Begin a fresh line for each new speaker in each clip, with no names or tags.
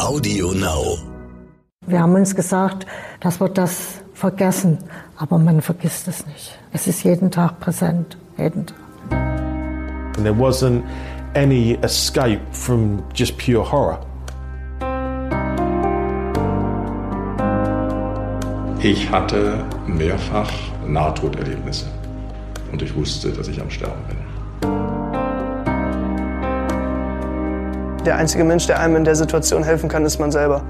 Audio Now.
Wir haben uns gesagt, dass wir das vergessen, aber man vergisst es nicht. Es ist jeden Tag präsent, jeden Tag.
There wasn't any escape from just pure horror.
Ich hatte mehrfach Nahtoderlebnisse und ich wusste, dass ich am Sterben bin.
Der einzige Mensch, der einem in der Situation helfen kann, ist man selber.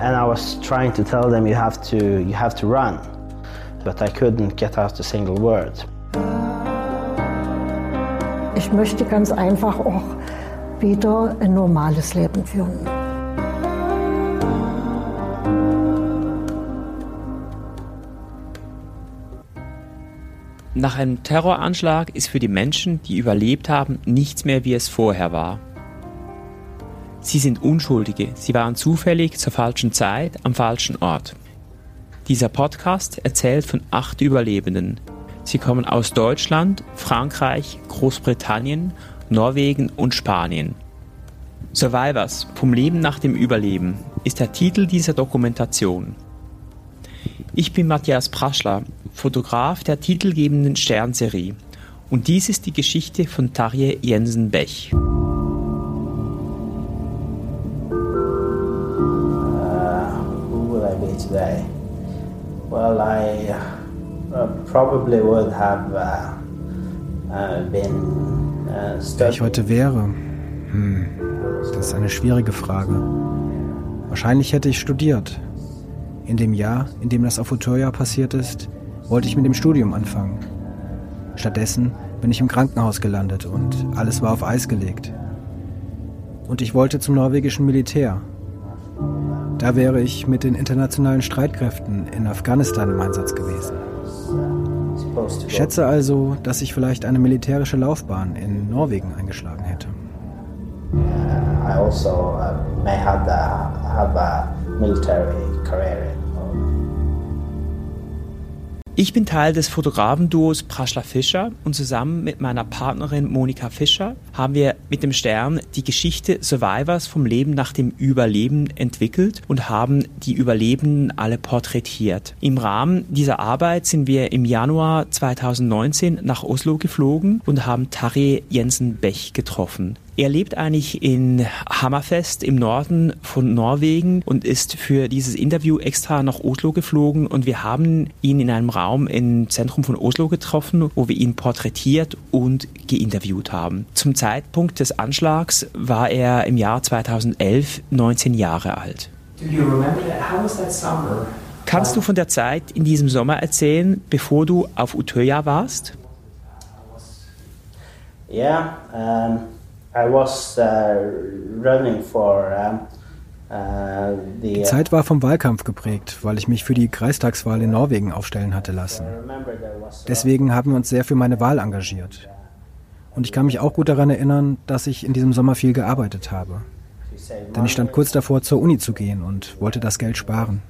And I was trying to tell them you have to you have to run, but I couldn't get out a single word.
Ich möchte ganz einfach auch wieder ein normales Leben führen.
Nach einem Terroranschlag ist für die Menschen, die überlebt haben, nichts mehr wie es vorher war. Sie sind Unschuldige, sie waren zufällig zur falschen Zeit am falschen Ort. Dieser Podcast erzählt von acht Überlebenden. Sie kommen aus Deutschland, Frankreich, Großbritannien, Norwegen und Spanien. Survivors vom Leben nach dem Überleben ist der Titel dieser Dokumentation. Ich bin Matthias Praschler, Fotograf der titelgebenden Sternserie. Und dies ist die Geschichte von Tarje Jensen-Bech.
Uh, who will I be today? Well, I uh, probably would have uh, uh, been uh,
Wer ich heute wäre? Hm, das ist eine schwierige Frage. Wahrscheinlich hätte ich studiert. In dem Jahr, in dem das auf Utoya passiert ist, wollte ich mit dem Studium anfangen. Stattdessen bin ich im Krankenhaus gelandet und alles war auf Eis gelegt. Und ich wollte zum norwegischen Militär. Da wäre ich mit den internationalen Streitkräften in Afghanistan im Einsatz gewesen. Ich schätze also, dass ich vielleicht eine militärische Laufbahn in Norwegen eingeschlagen hätte.
I also uh, may have, the, have military
Ich bin Teil des Fotografenduos Praschla Fischer und zusammen mit meiner Partnerin Monika Fischer haben wir mit dem Stern die Geschichte Survivors vom Leben nach dem Überleben entwickelt und haben die Überlebenden alle porträtiert. Im Rahmen dieser Arbeit sind wir im Januar 2019 nach Oslo geflogen und haben Tarje Jensen-Bech getroffen. Er lebt eigentlich in Hammerfest im Norden von Norwegen und ist für dieses Interview extra nach Oslo geflogen und wir haben ihn in einem Raum im Zentrum von Oslo getroffen, wo wir ihn porträtiert und geinterviewt haben. Zum Zeitpunkt des Anschlags war er im Jahr 2011 19 Jahre alt. Kannst du von der Zeit in diesem Sommer erzählen, bevor du auf Utøya warst?
Yeah, um, I was uh, running for um, uh.
Die Zeit war vom Wahlkampf geprägt, weil ich mich für die Kreistagswahl in Norwegen aufstellen hatte lassen. Deswegen haben wir uns sehr für meine Wahl engagiert. Und ich kann mich auch gut daran erinnern, dass ich in diesem Sommer viel gearbeitet habe. Denn ich stand kurz davor, zur Uni zu gehen und wollte das Geld sparen.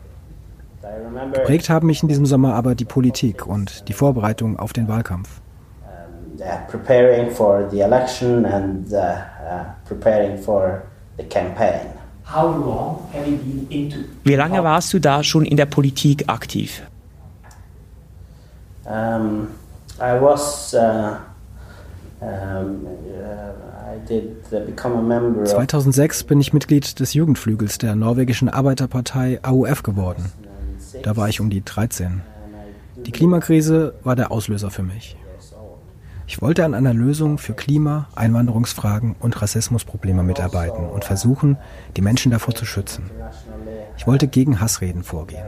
Geprägt haben mich in diesem Sommer aber die Politik und die Vorbereitung auf den Wahlkampf.
uh, preparing for the election and uh, preparing for the campaign.
Wie lange warst du da schon in der Politik aktiv?
Um, I was. Uh,
2006 bin ich Mitglied des Jugendflügels der norwegischen Arbeiterpartei AUF geworden. Da war ich um die 13. Die Klimakrise war der Auslöser für mich. Ich wollte an einer Lösung für Klima, Einwanderungsfragen und Rassismusprobleme mitarbeiten und versuchen, die Menschen davor zu schützen. Ich wollte gegen Hassreden vorgehen.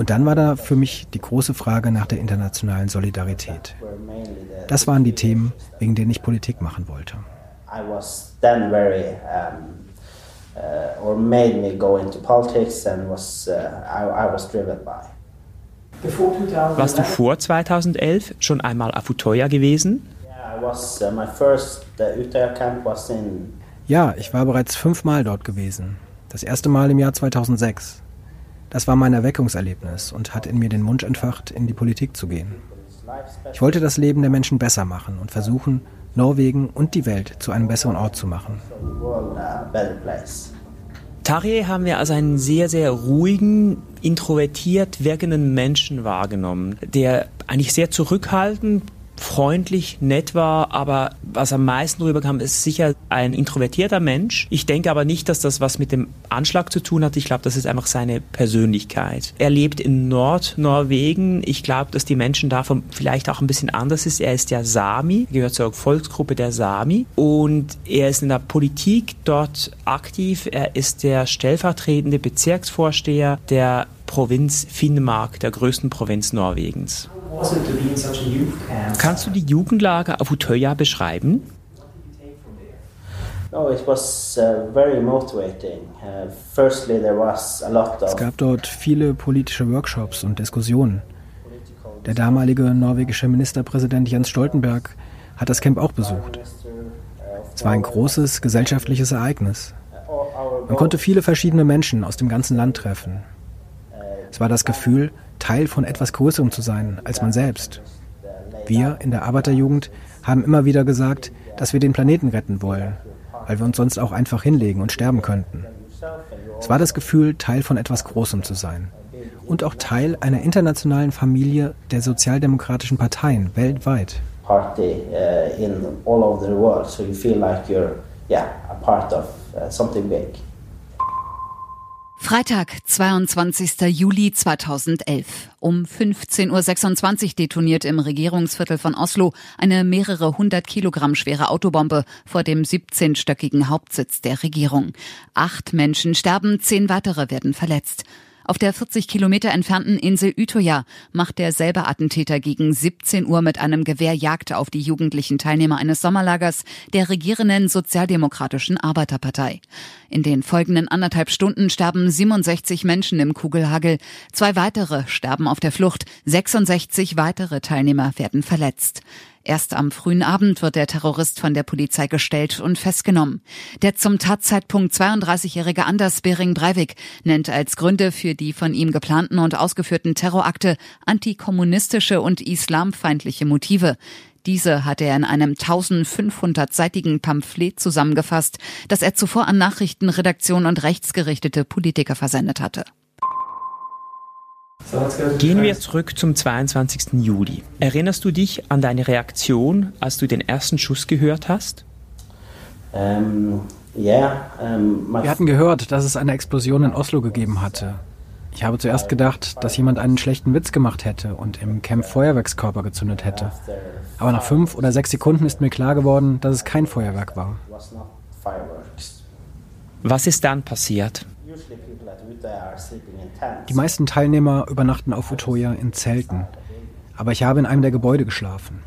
Und dann war da für mich die große Frage nach der internationalen Solidarität. Das waren die Themen, wegen denen ich Politik machen wollte.
I was then very, um, uh, or made me go into politics and was, uh, I, I was driven by.
Warst du vor 2011 schon einmal auf Utøya gewesen?
Yeah, I was, uh, my first Utøya camp was in
Ja, ich war bereits fünfmal dort gewesen. Das erste Mal im Jahr 2006. Das war mein Erweckungserlebnis und hat in mir den Wunsch entfacht, in die Politik zu gehen. Ich wollte das Leben der Menschen besser machen und versuchen, Norwegen und die Welt zu einem besseren Ort zu machen.
Tarje haben wir als einen sehr, sehr ruhigen, introvertiert wirkenden Menschen wahrgenommen, der eigentlich sehr zurückhaltend freundlich, nett war, aber was am meisten rüberkam, ist sicher ein introvertierter Mensch. Ich denke aber nicht, dass das was mit dem Anschlag zu tun hat. Ich glaube, das ist einfach seine Persönlichkeit. Er lebt in Nordnorwegen. Ich glaube, dass die Menschen davon vielleicht auch ein bisschen anders ist. Er ist ja Sami, gehört zur Volksgruppe der Sami und er ist in der Politik dort aktiv. Er ist der stellvertretende Bezirksvorsteher der Provinz Finnmark, der größten Provinz Norwegens. Kannst du die Jugendlager auf Utøya beschreiben?
Uh, uh,
es gab dort viele politische Workshops und Diskussionen. Der damalige norwegische Ministerpräsident Jens Stoltenberg hat das Camp auch besucht. Es war ein großes gesellschaftliches Ereignis. Man konnte viele verschiedene Menschen aus dem ganzen Land treffen. Es war das Gefühl, Teil von etwas Größerem zu sein als man selbst. Wir in der Arbeiterjugend haben immer wieder gesagt, dass wir den Planeten retten wollen, weil wir uns sonst auch einfach hinlegen und sterben könnten. Es war das Gefühl, Teil von etwas Großem zu sein. Und auch Teil einer internationalen Familie der sozialdemokratischen Parteien weltweit.
Uh, in all over the world, so you feel like you're yeah, a part of uh, something big.
Freitag, 22. Juli 2011. Um 15.26 Uhr detoniert im Regierungsviertel von Oslo eine mehrere hundert Kilogramm schwere Autobombe vor dem 17-stöckigen Hauptsitz der Regierung. Acht Menschen sterben, zehn weitere werden verletzt. Auf der 40 Kilometer entfernten Insel Utøya macht derselbe Attentäter gegen 17 Uhr mit einem Gewehr Jagd auf die jugendlichen Teilnehmer eines Sommerlagers der regierenden Sozialdemokratischen Arbeiterpartei. In den folgenden anderthalb Stunden sterben 67 Menschen im Kugelhagel, zwei weitere sterben auf der Flucht, 66 weitere Teilnehmer werden verletzt. Erst am frühen Abend wird der Terrorist von der Polizei gestellt und festgenommen. Der zum Tatzeitpunkt 32-jährige Anders Bering Breivik nennt als Gründe für die von ihm geplanten und ausgeführten Terrorakte antikommunistische und islamfeindliche Motive. Diese hatte er in einem 1500-seitigen Pamphlet zusammengefasst, das er zuvor an Nachrichtenredaktion und rechtsgerichtete Politiker versendet hatte.
Gehen wir zurück zum 22. Juli. Erinnerst du dich an deine Reaktion, als du den ersten Schuss gehört hast?
Ähm, yeah, ähm, Wir hatten gehört, dass es eine Explosion in Oslo gegeben hatte. Ich habe zuerst gedacht, dass jemand einen schlechten Witz gemacht hätte und im Camp Feuerwerkskörper gezündet hätte. Aber nach fünf oder sechs Sekunden ist mir klar geworden, dass es kein Feuerwerk war.
Was ist dann passiert?
Die meisten Teilnehmer übernachten auf Utoya in Zelten, aber ich habe in einem der Gebäude geschlafen.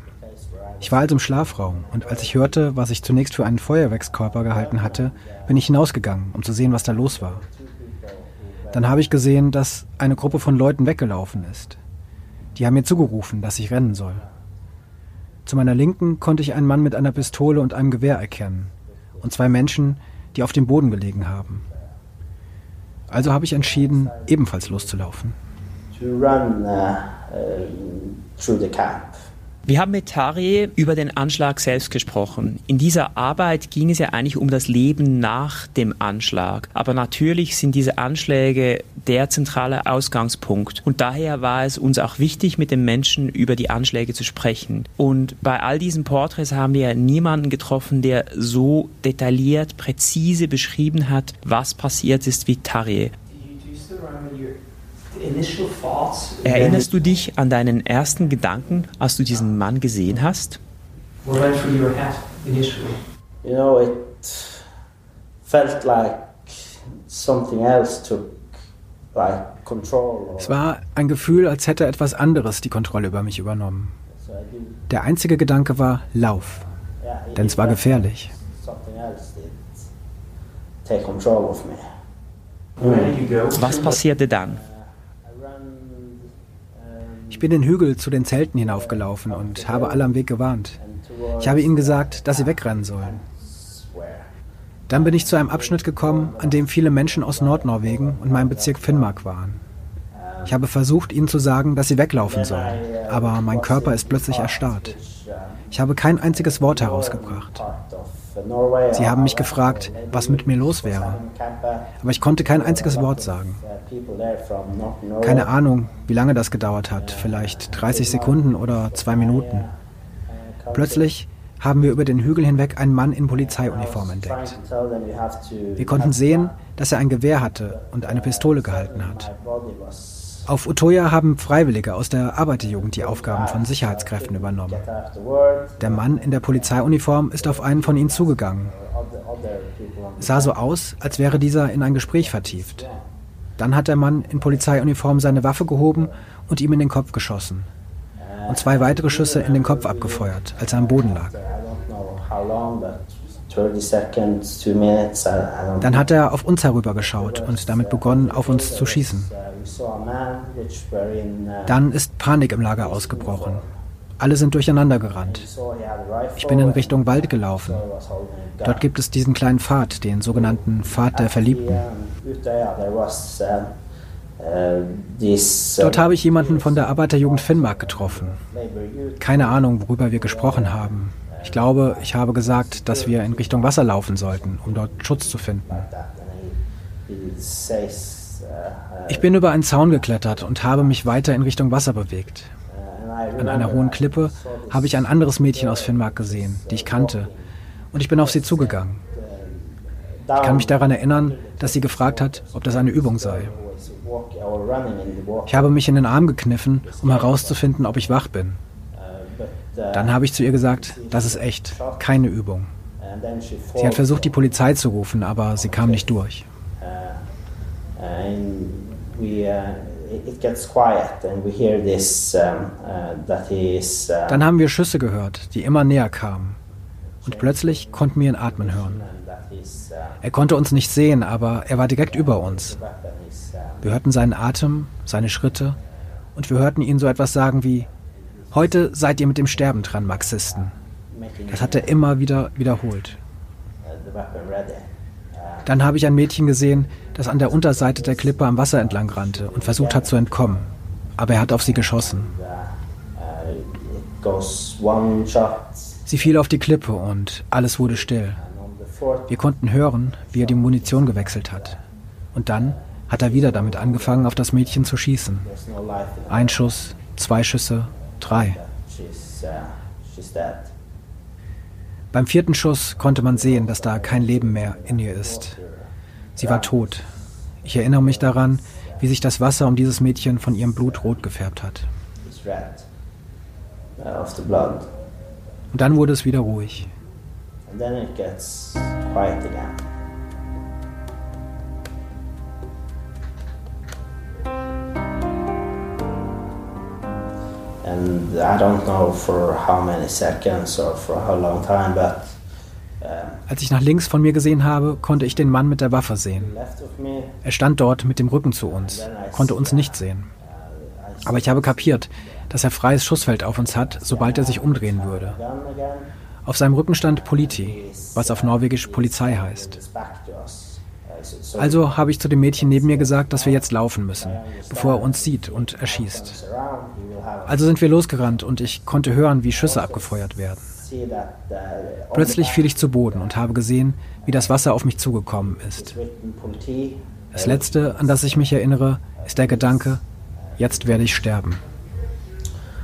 Ich war also im Schlafraum und als ich hörte, was ich zunächst für einen Feuerwerkskörper gehalten hatte, bin ich hinausgegangen, um zu sehen, was da los war. Dann habe ich gesehen, dass eine Gruppe von Leuten weggelaufen ist. Die haben mir zugerufen, dass ich rennen soll. Zu meiner Linken konnte ich einen Mann mit einer Pistole und einem Gewehr erkennen und zwei Menschen, die auf dem Boden gelegen haben. Also habe ich entschieden, ebenfalls loszulaufen. To run, uh,
through the camp. Wir haben mit Tari über den Anschlag selbst gesprochen. In dieser Arbeit ging es ja eigentlich um das Leben nach dem Anschlag. Aber natürlich sind diese Anschläge der zentrale Ausgangspunkt. Und daher war es uns auch wichtig, mit den Menschen über die Anschläge zu sprechen. Und bei all diesen Porträts haben wir niemanden getroffen, der so detailliert, präzise beschrieben hat, was passiert ist wie Tari. Erinnerst du dich an deinen ersten Gedanken, als du diesen Mann gesehen hast? You know, it felt like
something else took like control. Es war ein Gefühl, als hätte etwas anderes die Kontrolle über mich übernommen. Der einzige Gedanke war Lauf, denn es war gefährlich.
Was passierte dann?
Ich bin den Hügel zu den Zelten hinaufgelaufen und habe alle am Weg gewarnt. Ich habe ihnen gesagt, dass sie wegrennen sollen. Dann bin ich zu einem Abschnitt gekommen, an dem viele Menschen aus Nordnorwegen und meinem Bezirk Finnmark waren. Ich habe versucht, ihnen zu sagen, dass sie weglaufen sollen, aber mein Körper ist plötzlich erstarrt. Ich habe kein einziges Wort herausgebracht. Sie haben mich gefragt, was mit mir los wäre. Aber ich konnte kein einziges Wort sagen. Keine Ahnung, wie lange das gedauert hat. Vielleicht 30 Sekunden oder zwei Minuten. Plötzlich haben wir über den Hügel hinweg einen Mann in Polizeiuniform entdeckt. Wir konnten sehen, dass er ein Gewehr hatte und eine Pistole gehalten hat. Auf Utoya haben Freiwillige aus der Arbeiterjugend die Aufgaben von Sicherheitskräften übernommen. Der Mann in der Polizeiuniform ist auf einen von ihnen zugegangen. Sah so aus, als wäre dieser in ein Gespräch vertieft. Dann hat der Mann in Polizeiuniform seine Waffe gehoben und ihm in den Kopf geschossen. Und zwei weitere Schüsse in den Kopf abgefeuert, als er am Boden lag. Dann hat er auf uns herübergeschaut und damit begonnen, auf uns zu schießen. Dann ist Panik im Lager ausgebrochen. Alle sind durcheinander gerannt. Ich bin in Richtung Wald gelaufen. Dort gibt es diesen kleinen Pfad, den sogenannten Pfad der Verliebten. Dort habe ich jemanden von der Arbeiterjugend Finnmark getroffen. Keine Ahnung, worüber wir gesprochen haben. Ich glaube, ich habe gesagt, dass wir in Richtung Wasser laufen sollten, um dort Schutz zu finden. Ich bin über einen Zaun geklettert und habe mich weiter in Richtung Wasser bewegt. An einer hohen Klippe habe ich ein anderes Mädchen aus Finnmark gesehen, die ich kannte, und ich bin auf sie zugegangen. Ich kann mich daran erinnern, dass sie gefragt hat, ob das eine Übung sei. Ich habe mich in den Arm gekniffen, um herauszufinden, ob ich wach bin. Dann habe ich zu ihr gesagt, das ist echt, keine Übung. Sie hat versucht, die Polizei zu rufen, aber sie kam nicht durch. Dann haben wir Schüsse gehört, die immer näher kamen. Und plötzlich konnten wir ihn atmen hören. Er konnte uns nicht sehen, aber er war direkt über uns. Wir hörten seinen Atem, seine Schritte und wir hörten ihn so etwas sagen wie, Heute seid ihr mit dem Sterben dran, Marxisten. Das hat er immer wieder wiederholt. Dann habe ich ein Mädchen gesehen, das an der Unterseite der Klippe am Wasser entlang rannte und versucht hat zu entkommen. Aber er hat auf sie geschossen. Sie fiel auf die Klippe und alles wurde still. Wir konnten hören, wie er die Munition gewechselt hat. Und dann hat er wieder damit angefangen, auf das Mädchen zu schießen. Ein Schuss, zwei Schüsse, Drei. Beim vierten Schuss konnte man sehen, dass da kein Leben mehr in ihr ist. Sie war tot. Ich erinnere mich daran, wie sich das Wasser um dieses Mädchen von ihrem Blut rot gefärbt hat. Und dann wurde es wieder ruhig. And
I don't know for how many seconds or for how long time, but
als ich nach links von mir gesehen habe, konnte ich den Mann mit der Waffe sehen. Er stand dort mit dem Rücken zu uns, konnte uns nicht sehen. Aber ich habe kapiert, dass er freies Schussfeld auf uns hat, sobald er sich umdrehen würde. Auf seinem Rücken stand Politi, was auf Norwegisch Polizei heißt. Also habe ich zu dem Mädchen neben mir gesagt, dass wir jetzt laufen müssen, bevor er uns sieht und erschießt. Also sind wir losgerannt und ich konnte hören, wie Schüsse abgefeuert werden. Plötzlich fiel ich zu Boden und habe gesehen, wie das Wasser auf mich zugekommen ist. Das Letzte, an das ich mich erinnere, ist der Gedanke, jetzt werde ich sterben.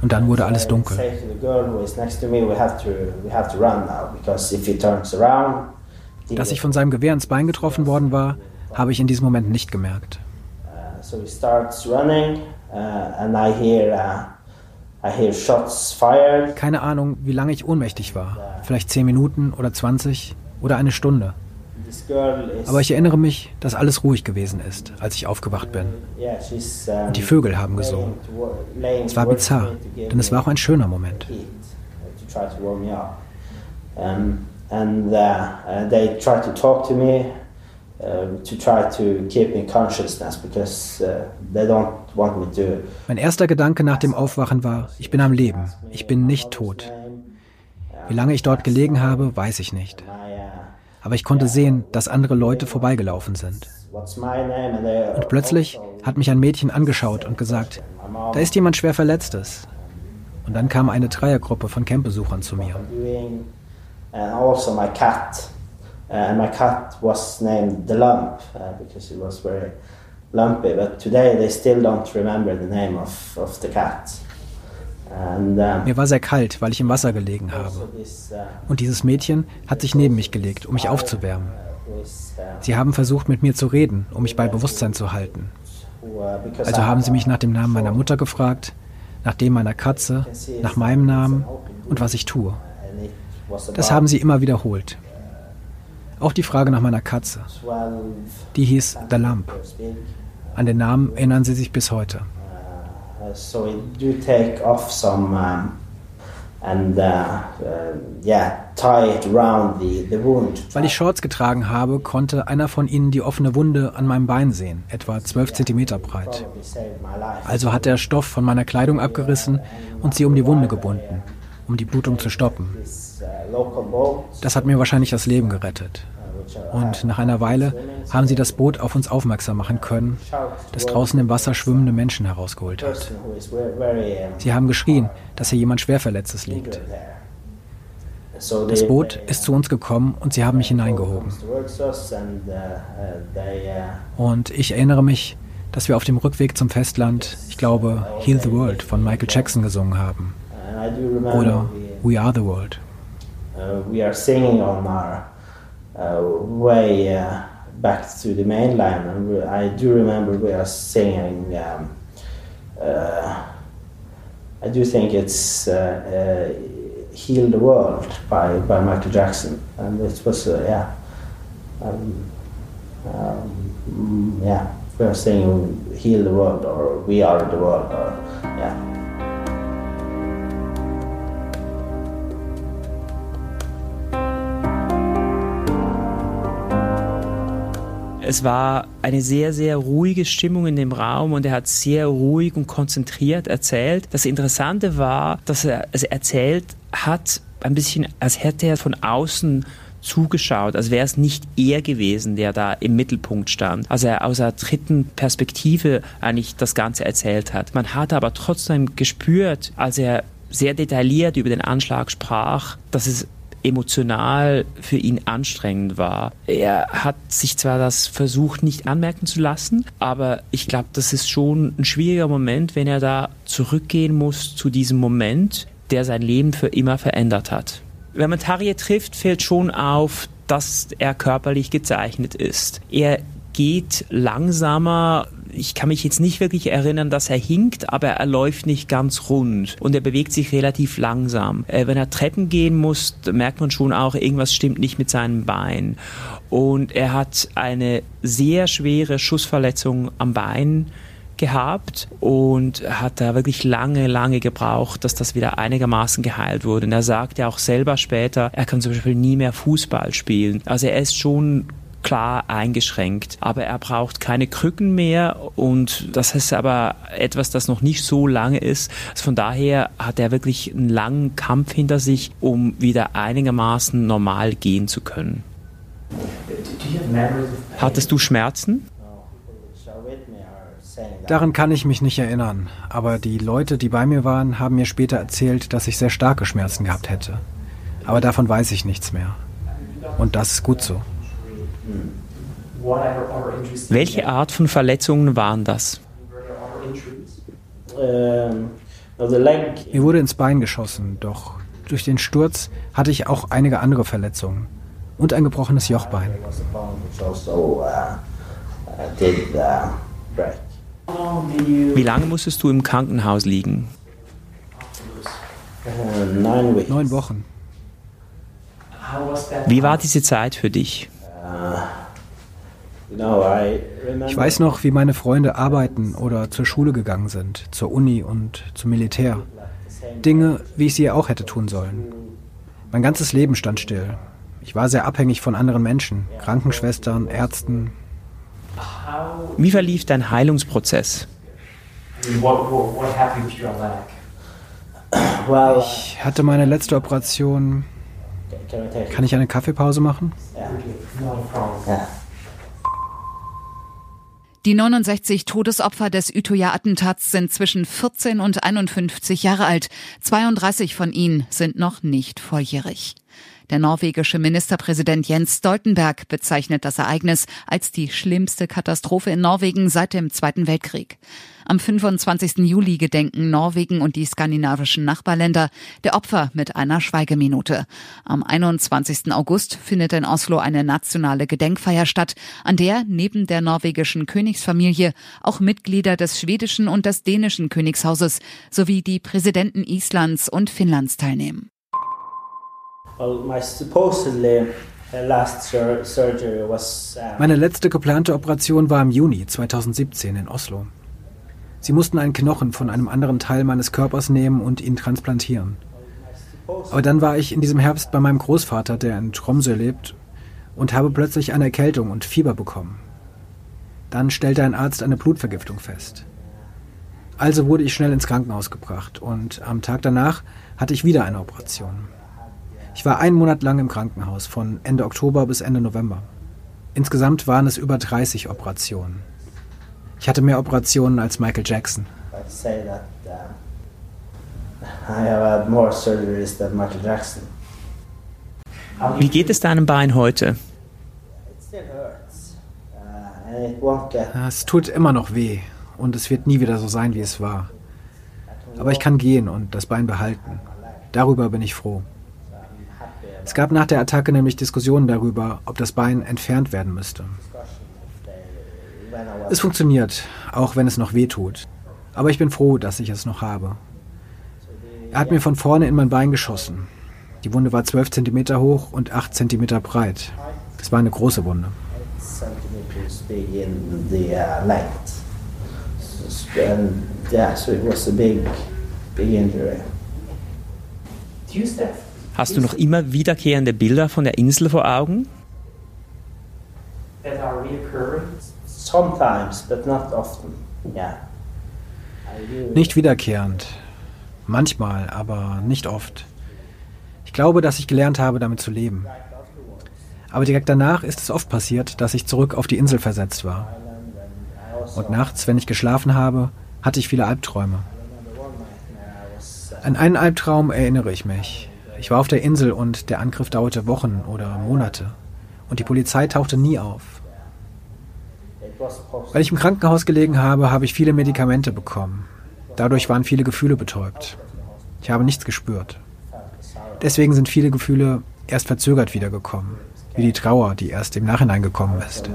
Und dann wurde alles dunkel. Dass ich von seinem Gewehr ins Bein getroffen worden war, habe ich in diesem Moment nicht gemerkt. Uh, uh, Keine Ahnung, wie lange ich ohnmächtig war. Vielleicht zehn Minuten oder 20 oder eine Stunde. Aber ich erinnere mich, dass alles ruhig gewesen ist, als ich aufgewacht bin. Und die Vögel haben gesungen. Es war bizarr, denn es war auch ein schöner Moment
and uh, uh, they try to talk to me uh, to try to keep me consciousness because uh, they don't.
Mein erster Gedanke nach dem Aufwachen war, ich bin am Leben, ich bin nicht tot. Wie lange ich dort gelegen habe, weiß ich nicht. Aber ich konnte sehen, dass andere Leute vorbeigelaufen sind. Und plötzlich hat mich ein Mädchen angeschaut und gesagt, da ist jemand schwer Verletztes. Und dann kam eine Dreiergruppe von Campbesuchern zu mir.
And also my cat. And my cat was named the Lump uh, because it was very lumpy. But today they still don't remember the name of, of the cat.
And, um, Mir war sehr kalt, weil ich im Wasser gelegen habe. Uh, Und dieses Mädchen hat sich neben mich gelegt, um mich aufzuwärmen. Uh, sie haben versucht, mit mir zu reden, um mich bei Bewusstsein zu halten. Also haben sie mich nach dem Namen meiner Mutter gefragt, nach dem meiner Katze, nach meinem Namen und was ich tue. Das haben sie immer wiederholt. Auch die Frage nach meiner Katze. Die hieß The Lamp. An den Namen erinnern sie sich bis heute. Weil ich Shorts getragen habe, konnte einer von ihnen die offene Wunde an meinem Bein sehen, etwa 12 cm breit. Also hat er Stoff von meiner Kleidung abgerissen und sie um die Wunde gebunden, um die Blutung zu stoppen. Das hat mir wahrscheinlich das Leben gerettet. Und nach einer Weile haben sie das Boot auf uns aufmerksam machen können, das draußen im Wasser schwimmende Menschen herausgeholt hat. Sie haben geschrien, dass hier jemand Schwerverletztes liegt. Das Boot ist zu uns gekommen und sie haben mich hineingehoben. Und ich erinnere mich, dass wir auf dem Rückweg zum Festland, ich glaube, Heal the World von Michael Jackson gesungen haben. Oder We Are the World.
Uh, we are singing on our uh, way uh, back to the mainland, and I do remember we are singing. Um, I do think it's "Heal the World" by by Michael Jackson, and it was yeah, um, um, yeah. We are singing "Heal the World" or "We Are the World" or yeah.
Es war eine sehr, sehr ruhige Stimmung in dem Raum und er hat sehr ruhig und konzentriert erzählt. Das Interessante war, dass er es erzählt hat, ein bisschen, als hätte er von außen zugeschaut, als wäre es nicht er gewesen, der da im Mittelpunkt stand. Also er aus der dritten Perspektive eigentlich das Ganze erzählt hat. Man hat aber trotzdem gespürt, als er sehr detailliert über den Anschlag sprach, dass es emotional für ihn anstrengend war. Er hat sich zwar das versucht nicht anmerken zu lassen, aber ich glaube, das ist schon ein schwieriger Moment, wenn er da zurückgehen muss zu diesem Moment, der sein Leben für immer verändert hat. Wenn man Tarje trifft, fällt schon auf, dass er körperlich gezeichnet ist. Er geht langsamer, ich kann mich jetzt nicht wirklich erinnern, dass er hinkt, aber er läuft nicht ganz rund und er bewegt sich relativ langsam. Äh, wenn er Treppen gehen muss, merkt man schon auch, irgendwas stimmt nicht mit seinem Bein. Und er hat eine sehr schwere Schussverletzung am Bein gehabt und hat da wirklich lange, lange gebraucht, dass das wieder einigermaßen geheilt wurde. Und er sagt ja auch selber später, er kann zum Beispiel nie mehr Fußball spielen. Also er ist schon klar eingeschränkt. Aber er braucht keine Krücken mehr und das ist aber etwas, das noch nicht so lange ist. Also von daher hat er wirklich einen langen Kampf hinter sich, um wieder einigermaßen normal gehen zu können. Hattest du Schmerzen?
Daran kann ich mich nicht erinnern, aber die Leute, die bei mir waren, haben mir später erzählt, dass ich sehr starke Schmerzen gehabt hätte. Aber davon weiß ich nichts mehr. Und das ist gut so.
Welche Art von Verletzungen waren das?
Ähm, Mir wurde ins Bein geschossen, doch durch den Sturz hatte ich auch einige andere Verletzungen und ein gebrochenes Jochbein.
Wie lange musstest du im Krankenhaus liegen?
Neun Wochen.
Wie war diese Zeit für dich?
Ich weiß noch, wie meine Freunde arbeiten oder zur Schule gegangen sind, zur Uni und zum Militär. Dinge, wie ich sie auch hätte tun sollen. Mein ganzes Leben stand still. Ich war sehr abhängig von anderen Menschen, Krankenschwestern, Ärzten.
Wie verlief dein Heilungsprozess?
Ich hatte meine letzte Operation. Kann ich eine Kaffeepause machen? Ja.
Die 69 Todesopfer des Utøya-Attentats sind zwischen 14 und 51 Jahre alt. 32 von ihnen sind noch nicht volljährig. Der norwegische Ministerpräsident Jens Stoltenberg bezeichnet das Ereignis als die schlimmste Katastrophe in Norwegen seit dem Zweiten Weltkrieg. Am 25. Juli gedenken Norwegen und die skandinavischen Nachbarländer der Opfer mit einer Schweigeminute. Am 21. August findet in Oslo eine nationale Gedenkfeier statt, an der neben der norwegischen Königsfamilie auch Mitglieder des schwedischen und des dänischen Königshauses sowie die Präsidenten Islands und Finnlands teilnehmen.
Well, my supposedly uh, last sur surgery was. Uh,
Meine letzte geplante Operation war im Juni 2017 in Oslo. Sie mussten einen Knochen von einem anderen Teil meines Körpers nehmen und ihn transplantieren. Aber dann war ich in diesem Herbst bei meinem Großvater, der in Tromsø lebt, und habe plötzlich eine Erkältung und Fieber bekommen. Dann stellte ein Arzt eine Blutvergiftung fest. Also wurde ich schnell ins Krankenhaus gebracht und am Tag danach hatte ich wieder eine Operation. Ich war einen Monat lang im Krankenhaus, von Ende Oktober bis Ende November. Insgesamt waren es über 30 Operationen. Ich hatte mehr Operationen als Michael Jackson.
Wie geht es deinem Bein heute?
Es tut immer noch weh und es wird nie wieder so sein, wie es war. Aber ich kann gehen und das Bein behalten. Darüber bin ich froh. Es gab nach der Attacke nämlich Diskussionen darüber, ob das Bein entfernt werden müsste. Es funktioniert, auch wenn es noch weh tut. Aber ich bin froh, dass ich es noch habe. Er hat mir von vorne in mein Bein geschossen. Die Wunde war 12 cm hoch und 8 cm breit. Es war eine große Wunde.
Hast du noch immer wiederkehrende Bilder von der Insel vor Augen?
Nicht wiederkehrend. Manchmal, aber nicht oft. Ich glaube, dass ich gelernt habe, damit zu leben. Aber direkt danach ist es oft passiert, dass ich zurück auf die Insel versetzt war. Und nachts, wenn ich geschlafen habe, hatte ich viele Albträume. An einen Albtraum erinnere ich mich. Ich war auf der Insel und der Angriff dauerte Wochen oder Monate. Und die Polizei tauchte nie auf. Weil ich im Krankenhaus gelegen habe, habe ich viele Medikamente bekommen. Dadurch waren viele Gefühle betäubt. Ich habe nichts gespürt. Deswegen sind viele Gefühle erst verzögert wiedergekommen, wie die Trauer, die erst im Nachhinein gekommen ist.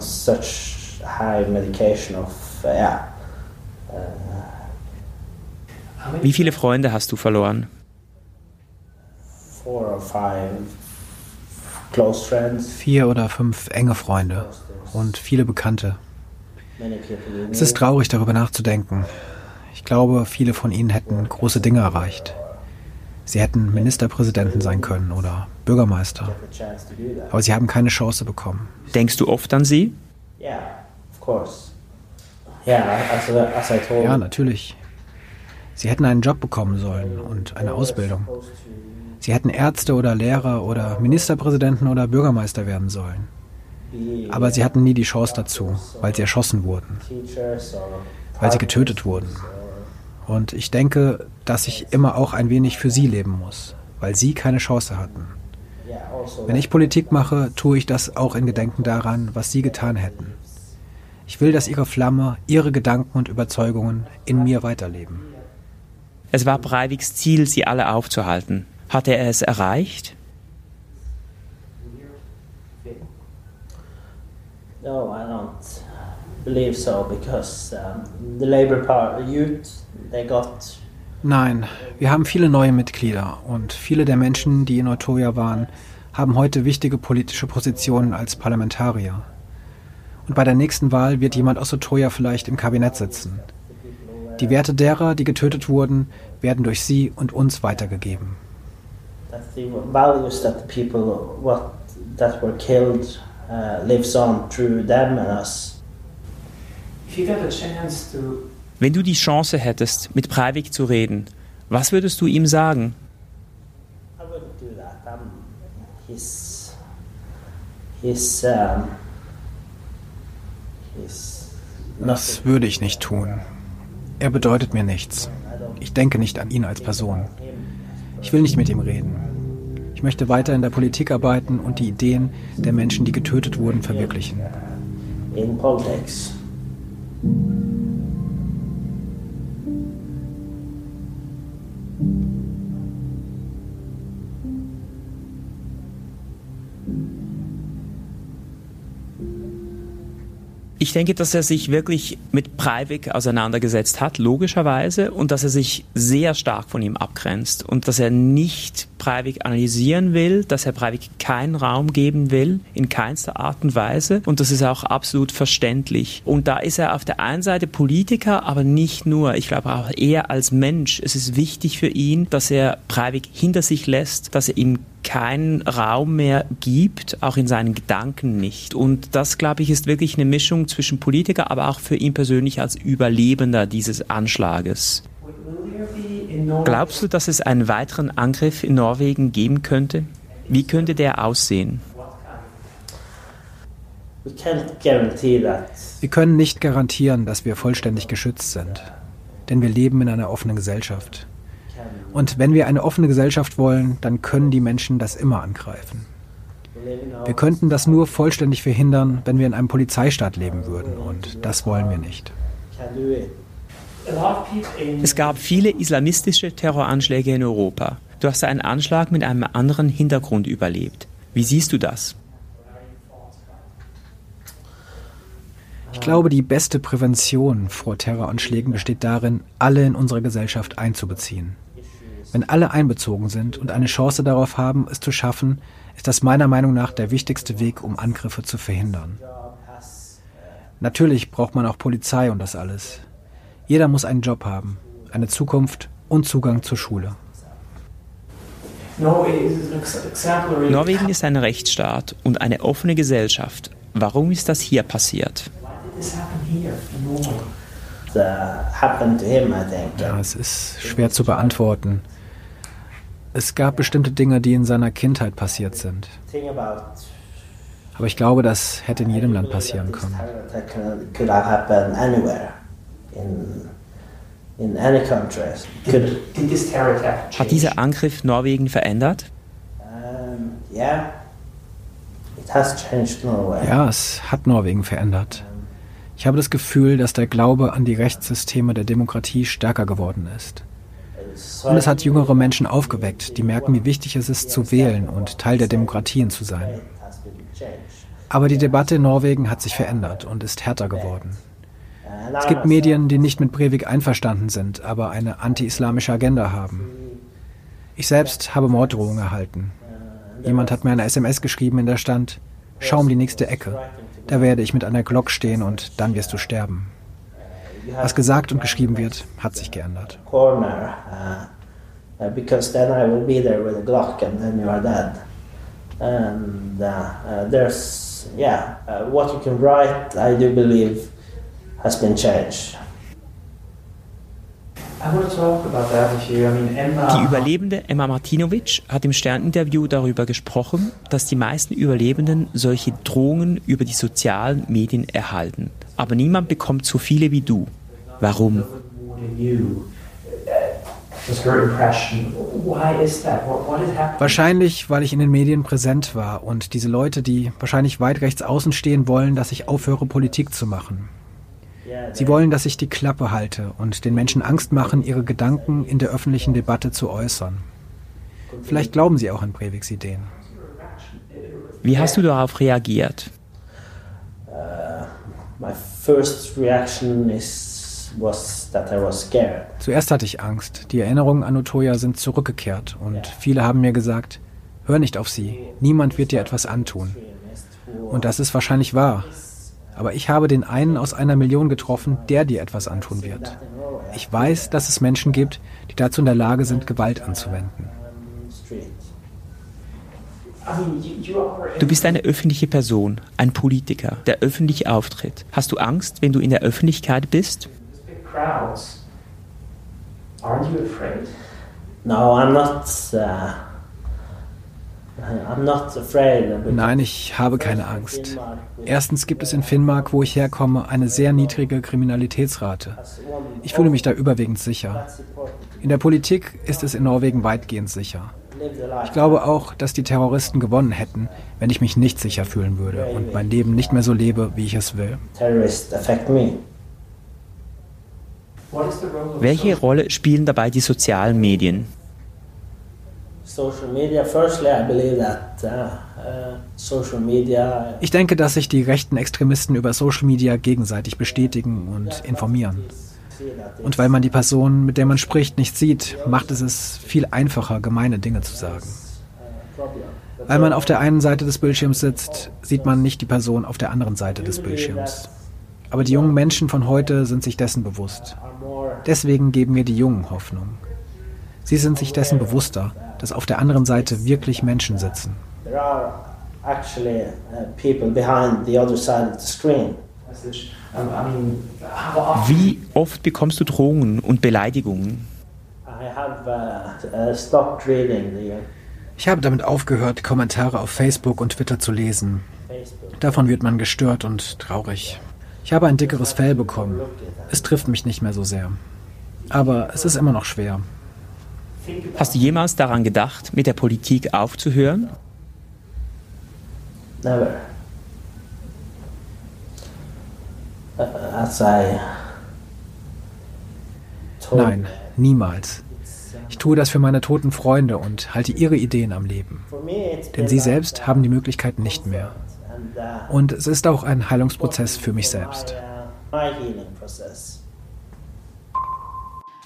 Wie viele Freunde hast du verloren?
Vier oder fünf enge Freunde und viele Bekannte. Es ist traurig, darüber nachzudenken. Ich glaube, viele von ihnen hätten große Dinge erreicht. Sie hätten Ministerpräsidenten sein können oder Bürgermeister. Aber sie haben keine Chance bekommen.
Denkst du oft an sie?
Ja, natürlich. Sie hätten einen Job bekommen sollen und eine Ausbildung. Sie hätten Ärzte oder Lehrer oder Ministerpräsidenten oder Bürgermeister werden sollen. Aber sie hatten nie die Chance dazu, weil sie erschossen wurden, weil sie getötet wurden. Und ich denke, dass ich immer auch ein wenig für sie leben muss, weil sie keine Chance hatten. Wenn ich Politik mache, tue ich das auch in Gedenken daran, was sie getan hätten. Ich will, dass ihre Flamme, ihre Gedanken und Überzeugungen in mir weiterleben.
Es war Breiviks Ziel, sie alle aufzuhalten. Hat er es erreicht?
No, I don't believe so because um, the Labour Party youth they got
Nein, wir haben viele neue Mitglieder und viele der Menschen, die in Otoya waren, haben heute wichtige politische Positionen als Parlamentarier. Und bei der nächsten Wahl wird jemand aus Otoya vielleicht im Kabinett sitzen. Die Werte derer, die getötet wurden, werden durch sie und uns weitergegeben.
That the values that the people what that were killed uh, lives on through them and us.
If you got a chance to
Wenn du die Chance hättest, mit Breivik zu reden, was würdest du ihm sagen?
I wouldn't do that. I'm, he's he's um, he's
Das würde ich nicht tun. Er bedeutet mir nichts. Ich denke nicht an ihn als Person. Ich will nicht mit ihm reden. Ich möchte weiter in der Politik arbeiten und die Ideen der Menschen, die getötet wurden, verwirklichen.
In politics.
Ich denke, dass er sich wirklich mit Breivik auseinandergesetzt hat, logischerweise, und dass er sich sehr stark von ihm abgrenzt und dass er nicht Breivik analysieren will, dass er Breivik keinen Raum geben will, in keinster Art und Weise. Und das ist auch absolut verständlich. Und da ist er auf der einen Seite Politiker, aber nicht nur. Ich glaube auch eher als Mensch. Es ist wichtig für ihn, dass er Breivik hinter sich lässt, dass er ihm keinen Raum mehr gibt, auch in seinen Gedanken nicht. Und das, glaube ich, ist wirklich eine Mischung zwischen Politiker, aber auch für ihn persönlich als Überlebender dieses Anschlages. Glaubst du, dass es einen weiteren Angriff in Norwegen geben könnte? Wie könnte der aussehen?
Wir können nicht garantieren, dass wir vollständig geschützt sind. Denn wir leben in einer offenen Gesellschaft. Und wenn wir eine offene Gesellschaft wollen, dann können die Menschen das immer angreifen. Wir könnten das nur vollständig verhindern, wenn wir in einem Polizeistaat leben würden. Und das wollen wir nicht.
Es gab viele islamistische Terroranschläge in Europa. Du hast einen Anschlag mit einem anderen Hintergrund überlebt. Wie siehst du das?
Ich glaube, die beste Prävention vor Terroranschlägen besteht darin, alle in unsere Gesellschaft einzubeziehen. Wenn alle einbezogen sind und eine Chance darauf haben, es zu schaffen, ist das meiner Meinung nach der wichtigste Weg, um Angriffe zu verhindern. Natürlich braucht man auch Polizei und das alles. Jeder muss einen Job haben, eine Zukunft und Zugang zur Schule.
Norwegen ist ein Rechtsstaat und eine offene Gesellschaft. Warum ist das hier passiert?
Ja, es ist schwer zu beantworten. Es gab bestimmte Dinge, die in seiner Kindheit passiert sind. Aber ich glaube, das hätte in jedem Land passieren können.
Hat dieser Angriff Norwegen verändert?
Ja, es hat Norwegen verändert. Ich habe das Gefühl, dass der Glaube an die Rechtssysteme der Demokratie stärker geworden ist. Und es hat jüngere Menschen aufgeweckt, die merken, wie wichtig es ist, zu wählen und Teil der Demokratien zu sein. Aber die Debatte in Norwegen hat sich verändert und ist härter geworden. Es gibt Medien, die nicht mit Breivik einverstanden sind, aber eine anti-islamische Agenda haben. Ich selbst habe Morddrohungen erhalten. Jemand hat mir eine SMS geschrieben, in der stand, schau um die nächste Ecke. Da werde ich mit einer Glock stehen und dann wirst du sterben. Was gesagt und geschrieben wird, hat sich geändert. Because then I will be there with a Glock and then you are dead. And uh, there's, yeah, uh, what you can write, I do believe, has been changed.
Die Überlebende Emma Martinovic hat im Sterninterview darüber gesprochen, dass die meisten Überlebenden solche Drohungen über die sozialen Medien erhalten. Aber niemand bekommt so viele wie du. Warum?
Wahrscheinlich, weil ich in den Medien präsent war und diese Leute, die wahrscheinlich weit rechts außen stehen wollen, dass ich aufhöre, Politik zu machen. Sie wollen, dass ich die Klappe halte und den Menschen Angst machen, ihre Gedanken in der öffentlichen Debatte zu äußern. Vielleicht glauben sie auch an Breiviks Ideen.
Wie hast du darauf reagiert?
Zuerst hatte ich Angst. Die Erinnerungen an Utoya sind zurückgekehrt und viele haben mir gesagt, hör nicht auf sie, niemand wird dir etwas antun. Und das ist wahrscheinlich wahr. Aber ich habe den einen aus einer Million getroffen, der dir etwas antun wird. Ich weiß, dass es Menschen gibt, die dazu in der Lage sind, Gewalt anzuwenden.
Du bist eine öffentliche Person, ein Politiker, der öffentlich auftritt. Hast du Angst, wenn du in der Öffentlichkeit bist?
No, I'm not. Uh,
Nein, ich habe keine Angst. Erstens gibt es in Finnmark, wo ich herkomme, eine sehr niedrige Kriminalitätsrate. Ich fühle mich da überwiegend sicher. In der Politik ist es in Norwegen weitgehend sicher. Ich glaube auch, dass die Terroristen gewonnen hätten, wenn ich mich nicht sicher fühlen würde und mein Leben nicht mehr so lebe, wie ich es will.
Welche Rolle spielen dabei die sozialen Medien?
Uh, uh,
ich denke, dass sich die rechten Extremisten über Social Media gegenseitig bestätigen und informieren. Und weil man die Person, mit der man spricht, nicht sieht, macht es es viel einfacher, gemeine Dinge zu sagen. Weil man auf der einen Seite des Bildschirms sitzt, sieht man nicht die Person auf der anderen Seite des Bildschirms. Aber die jungen Menschen von heute sind sich dessen bewusst. Deswegen geben wir die Jungen Hoffnung. Sie sind sich dessen bewusster, dass auf der anderen Seite wirklich Menschen sitzen.
Wie oft bekommst du Drohungen und Beleidigungen?
Uh, ich habe damit aufgehört, Kommentare auf Facebook und Twitter zu lesen. Davon wird man gestört und traurig. Ich habe ein dickeres Fell bekommen. Es trifft mich nicht mehr so sehr. Aber es ist immer noch schwer.
Hast du jemals daran gedacht, mit der Politik aufzuhören?
Never. Uh, as I
Nein, niemals. Ich tue das für meine toten Freunde und halte ihre Ideen am Leben. Denn sie selbst haben die Möglichkeit nicht mehr. Uh, und es ist auch ein Heilungsprozess für mich selbst.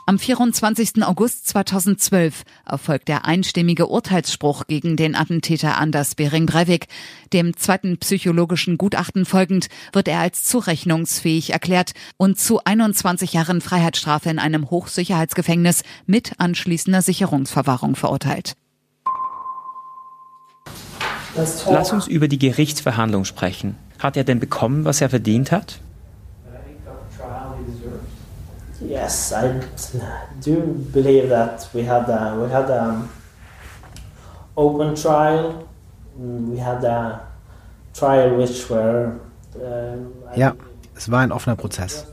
Am 24. August 2012 erfolgt der einstimmige Urteilsspruch gegen den Attentäter Anders Bering Breivik. Dem zweiten psychologischen Gutachten folgend wird er als zurechnungsfähig erklärt und zu 21 Jahren Freiheitsstrafe in einem Hochsicherheitsgefängnis mit anschließender Sicherungsverwahrung verurteilt.
Lass uns über die Gerichtsverhandlung sprechen. Hat er denn bekommen, was er verdient hat?
Yes, I do believe that we had a, we had a open trial. We had a trial which were
uh, ja, es war ein offener Prozess.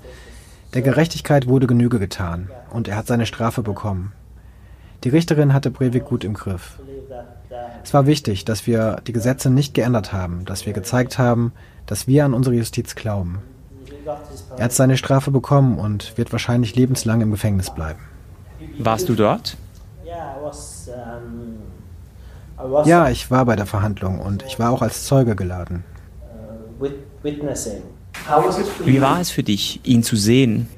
Der Gerechtigkeit wurde Genüge getan und er hat seine Strafe bekommen. Die Richterin hatte Breivik gut im Griff. Es war wichtig, dass wir die Gesetze nicht geändert haben, dass wir gezeigt haben, dass wir an unsere Justiz glauben. Er hat seine Strafe bekommen und wird wahrscheinlich lebenslang im Gefängnis bleiben.
Warst du dort?
Ja, ich war bei der Verhandlung und ich war auch als Zeuge geladen.
Wie war es für dich, ihn zu sehen?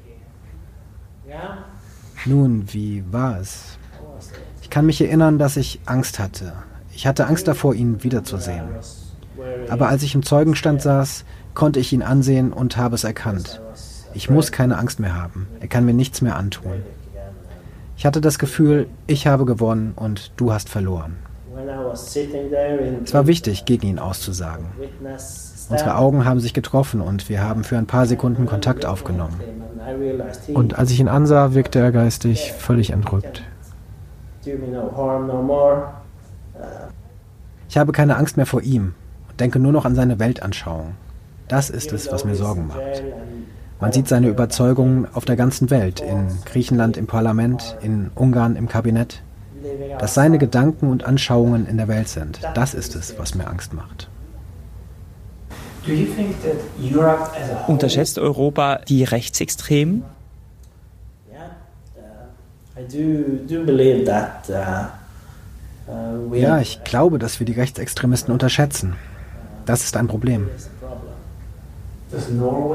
Nun, wie war es? Ich kann mich erinnern, dass ich Angst hatte. Ich hatte Angst davor, ihn wiederzusehen. Aber als ich im Zeugenstand saß, konnte ich ihn ansehen und habe es erkannt. Ich muss keine Angst mehr haben. Er kann mir nichts mehr antun. Ich hatte das Gefühl, ich habe gewonnen und du hast verloren. Es war wichtig, gegen ihn auszusagen. Unsere Augen haben sich getroffen und wir haben für ein paar Sekunden Kontakt aufgenommen. Und als ich ihn ansah, wirkte er geistig völlig entrückt. Ich habe keine Angst mehr vor ihm und denke nur noch an seine Weltanschauung. Das ist es, was mir Sorgen macht. Man sieht seine Überzeugungen auf der ganzen Welt, in Griechenland im Parlament, in Ungarn im Kabinett. Dass seine Gedanken und Anschauungen in der Welt sind, das ist es, was mir Angst macht.
Unterschätzt Europa die Rechtsextremen?
Ja, ich glaube, dass wir die Rechtsextremisten unterschätzen. Das ist ein Problem.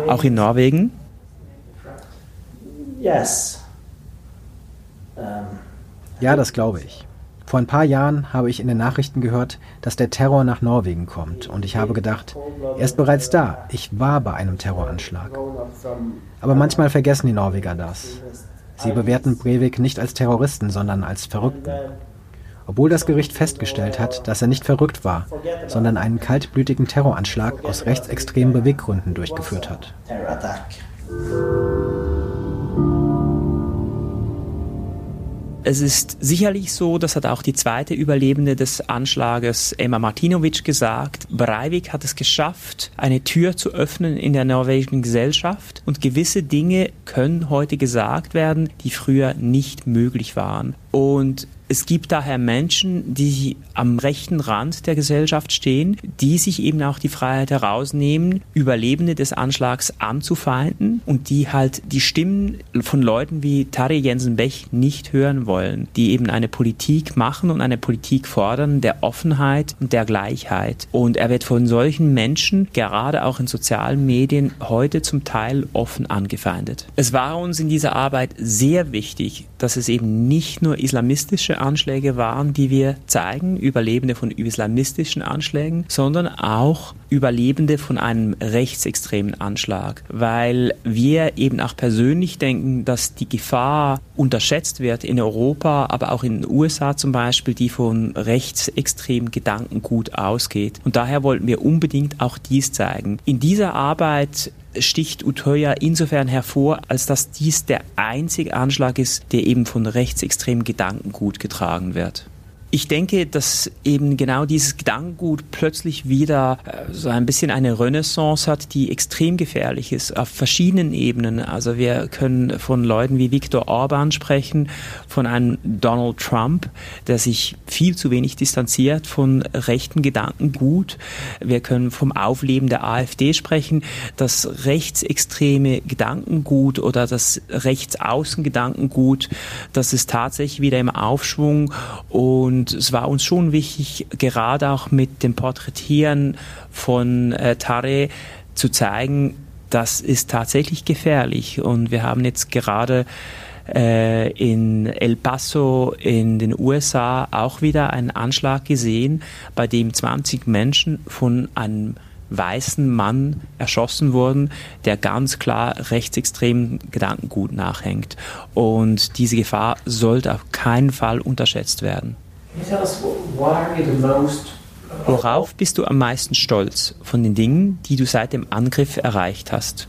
Auch in Norwegen?
Yes.
Ja, das glaube ich. Vor ein paar Jahren habe ich in den Nachrichten gehört, dass der Terror nach Norwegen kommt. Und ich habe gedacht, er ist bereits da. Ich war bei einem Terroranschlag. Aber manchmal vergessen die Norweger das. Sie bewerten Breivik nicht als Terroristen, sondern als Verrückten obwohl das Gericht festgestellt hat, dass er nicht verrückt war, sondern einen kaltblütigen Terroranschlag aus rechtsextremen Beweggründen durchgeführt hat.
Es ist sicherlich so, das hat auch die zweite Überlebende des Anschlages Emma Martinovic gesagt, Breivik hat es geschafft, eine Tür zu öffnen in der norwegischen Gesellschaft und gewisse Dinge können heute gesagt werden, die früher nicht möglich waren. Und es gibt daher Menschen, die am rechten Rand der Gesellschaft stehen, die sich eben auch die Freiheit herausnehmen, Überlebende des Anschlags anzufeinden und die halt die Stimmen von Leuten wie Tarje Jensen-Bech nicht hören wollen, die eben eine Politik machen und eine Politik fordern der Offenheit und der Gleichheit. Und er wird von solchen Menschen, gerade auch in sozialen Medien, heute zum Teil offen angefeindet. Es war uns in dieser Arbeit sehr wichtig, dass es eben nicht nur islamistische Anschläge waren, die wir zeigen, Überlebende von islamistischen Anschlägen, sondern auch Überlebende von einem rechtsextremen Anschlag, weil wir eben auch persönlich denken, dass die Gefahr unterschätzt wird in Europa, aber auch in den USA zum Beispiel, die von rechtsextremen Gedankengut ausgeht. Und daher wollten wir unbedingt auch dies zeigen. In dieser Arbeit sticht Utoya insofern hervor, als dass dies der einzige Anschlag ist, der eben von rechtsextremen Gedankengut getragen wird ich denke, dass eben genau dieses Gedankengut plötzlich wieder äh, so ein bisschen eine Renaissance hat, die extrem gefährlich ist auf verschiedenen Ebenen. Also wir können von Leuten wie Viktor Orban sprechen, von einem Donald Trump, der sich viel zu wenig distanziert von rechten Gedankengut. Wir können vom Aufleben der AfD sprechen, das rechtsextreme Gedankengut oder das Rechtsaußengedankengut, das ist tatsächlich wieder im Aufschwung und und es war uns schon wichtig, gerade auch mit dem Porträtieren von äh, Tare zu zeigen, das ist tatsächlich gefährlich. Und wir haben jetzt gerade äh, in El Paso in den USA auch wieder einen Anschlag gesehen, bei dem 20 Menschen von einem weißen Mann erschossen wurden, der ganz klar rechtsextremen Gedankengut nachhängt. Und diese Gefahr sollte auf keinen Fall unterschätzt werden. Worauf bist du am meisten stolz von den Dingen, die du seit dem Angriff erreicht hast?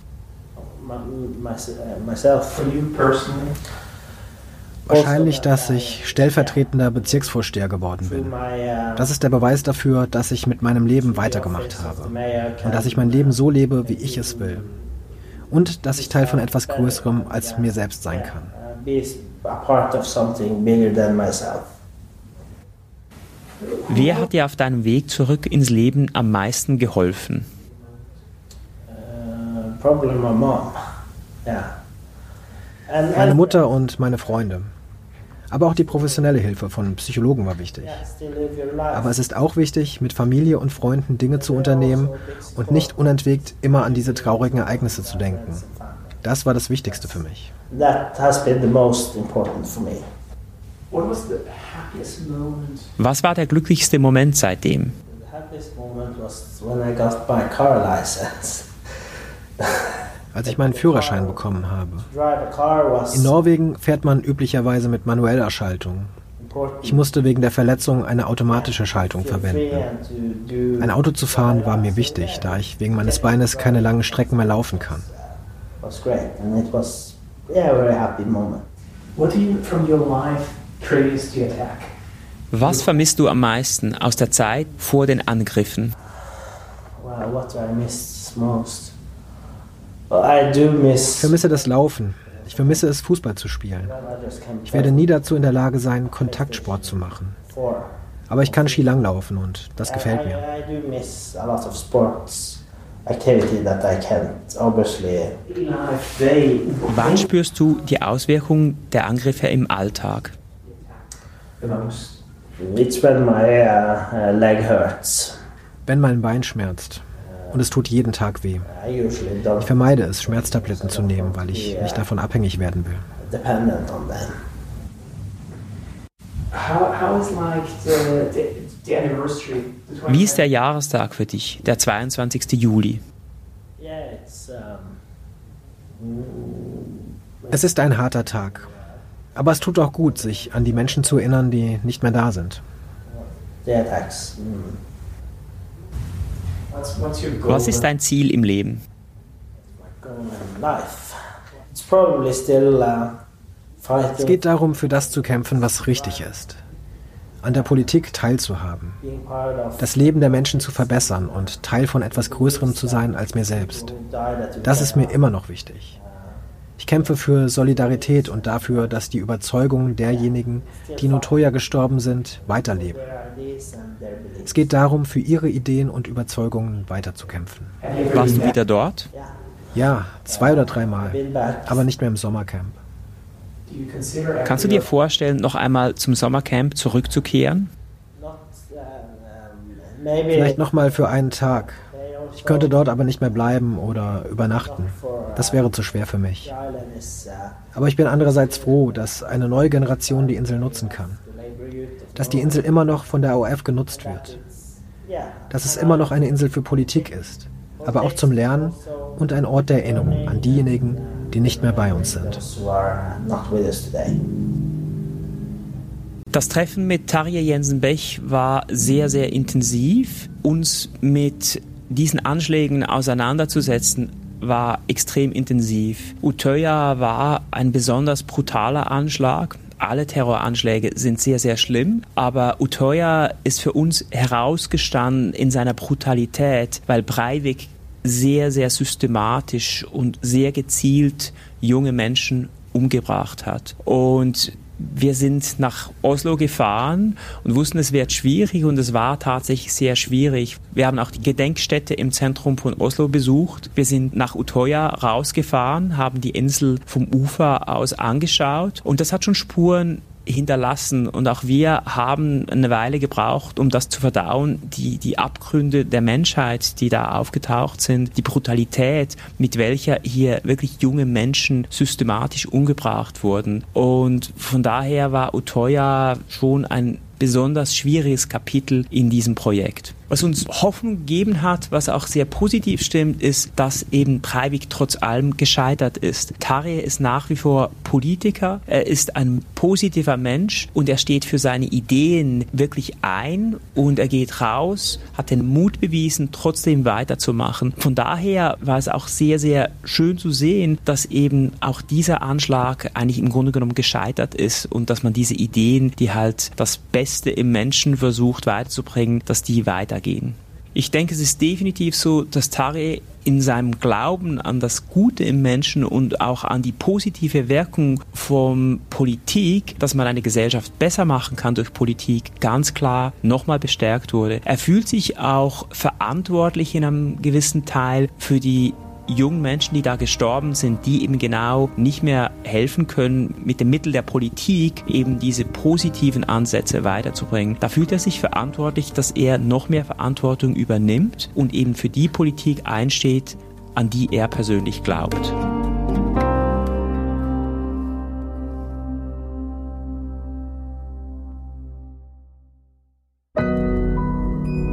Wahrscheinlich, dass ich stellvertretender Bezirksvorsteher geworden bin. Das ist der Beweis dafür, dass ich mit meinem Leben weitergemacht habe. Und dass ich mein Leben so lebe, wie ich es will. Und dass ich Teil von etwas Größerem als mir selbst sein kann.
Wer hat dir auf deinem Weg zurück ins Leben am meisten geholfen?
Meine Mutter und meine Freunde. Aber auch die professionelle Hilfe von Psychologen war wichtig. Aber es ist auch wichtig, mit Familie und Freunden Dinge zu unternehmen und nicht unentwegt immer an diese traurigen Ereignisse zu denken. Das war das Wichtigste für mich. That has been the most important for me.
Was war der glücklichste Moment seitdem?
Als ich meinen Führerschein bekommen habe. In Norwegen fährt man üblicherweise mit manueller Schaltung. Ich musste wegen der Verletzung eine automatische Schaltung verwenden. Ein Auto zu fahren war mir wichtig, da ich wegen meines Beines keine langen Strecken mehr laufen kann.
What do you from your life
was vermisst du am meisten aus der Zeit vor den Angriffen?
Ich vermisse das Laufen. Ich vermisse es, Fußball zu spielen. Ich werde nie dazu in der Lage sein, Kontaktsport zu machen. Aber ich kann Skilanglaufen und das gefällt mir.
Wann spürst du die Auswirkungen der Angriffe im Alltag?
It's when my uh, uh, leg hurts.
Wenn mein Bein schmerzt. Und es tut jeden Tag weh. Ich vermeide es, Schmerztabletten zu nehmen, weil ich nicht davon abhängig werden will.
Wie ist der Jahrestag für dich, der 22. Juli?
Es ist ein harter Tag. Aber es tut auch gut, sich an die Menschen zu erinnern, die nicht mehr da sind.
Was ist dein Ziel im Leben?
Es geht darum, für das zu kämpfen, was richtig ist. An der Politik teilzuhaben. Das Leben der Menschen zu verbessern und Teil von etwas Größerem zu sein als mir selbst. Das ist mir immer noch wichtig. Ich kämpfe für Solidarität und dafür, dass die Überzeugungen derjenigen, die in Utoya gestorben sind, weiterleben. Es geht darum, für ihre Ideen und Überzeugungen weiterzukämpfen.
Warst du wieder dort?
Ja, zwei oder dreimal, aber nicht mehr im Sommercamp.
Kannst du dir vorstellen, noch einmal zum Sommercamp zurückzukehren?
Vielleicht nochmal für einen Tag. Ich könnte dort aber nicht mehr bleiben oder übernachten. Das wäre zu schwer für mich. Aber ich bin andererseits froh, dass eine neue Generation die Insel nutzen kann. Dass die Insel immer noch von der OF genutzt wird. Dass es immer noch eine Insel für Politik ist, aber auch zum Lernen und ein Ort der Erinnerung an diejenigen, die nicht mehr bei uns sind.
Das Treffen mit Tarja Jensen-Bech war sehr, sehr intensiv. Uns mit diesen Anschlägen auseinanderzusetzen, war extrem intensiv. Utøya war ein besonders brutaler Anschlag. Alle Terroranschläge sind sehr, sehr schlimm, aber Utøya ist für uns herausgestanden in seiner Brutalität, weil Breivik sehr, sehr systematisch und sehr gezielt junge Menschen umgebracht hat. Und wir sind nach Oslo gefahren und wussten, es wird schwierig und es war tatsächlich sehr schwierig. Wir haben auch die Gedenkstätte im Zentrum von Oslo besucht. Wir sind nach Utoya rausgefahren, haben die Insel vom Ufer aus angeschaut und das hat schon Spuren hinterlassen. Und auch wir haben eine Weile gebraucht, um das zu verdauen. Die, die Abgründe der Menschheit, die da aufgetaucht sind, die Brutalität, mit welcher hier wirklich junge Menschen systematisch umgebracht wurden. Und von daher war Utoya schon ein besonders schwieriges Kapitel in diesem Projekt. Was uns Hoffnung gegeben hat, was auch sehr positiv stimmt, ist, dass eben Breivik trotz allem gescheitert ist. Tarje ist nach wie vor Politiker, er ist ein positiver Mensch und er steht für seine Ideen wirklich ein und er geht raus, hat den Mut bewiesen, trotzdem weiterzumachen. Von daher war es auch sehr, sehr schön zu sehen, dass eben auch dieser Anschlag eigentlich im Grunde genommen gescheitert ist und dass man diese Ideen, die halt das Beste im Menschen versucht weiterzubringen, dass die weitergehen weitergehen. Ich denke, es ist definitiv so, dass Tare in seinem Glauben an das Gute im Menschen und auch an die positive Wirkung von Politik, dass man eine Gesellschaft besser machen kann durch Politik, ganz klar nochmal bestärkt wurde. Er fühlt sich auch verantwortlich in einem gewissen Teil für die jungen Menschen, die da gestorben sind, die eben genau nicht mehr helfen können, mit dem Mittel der Politik eben diese positiven Ansätze weiterzubringen. Da fühlt er sich verantwortlich, dass er noch mehr Verantwortung übernimmt und eben für die Politik einsteht, an die er persönlich glaubt.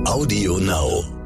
Audio Now.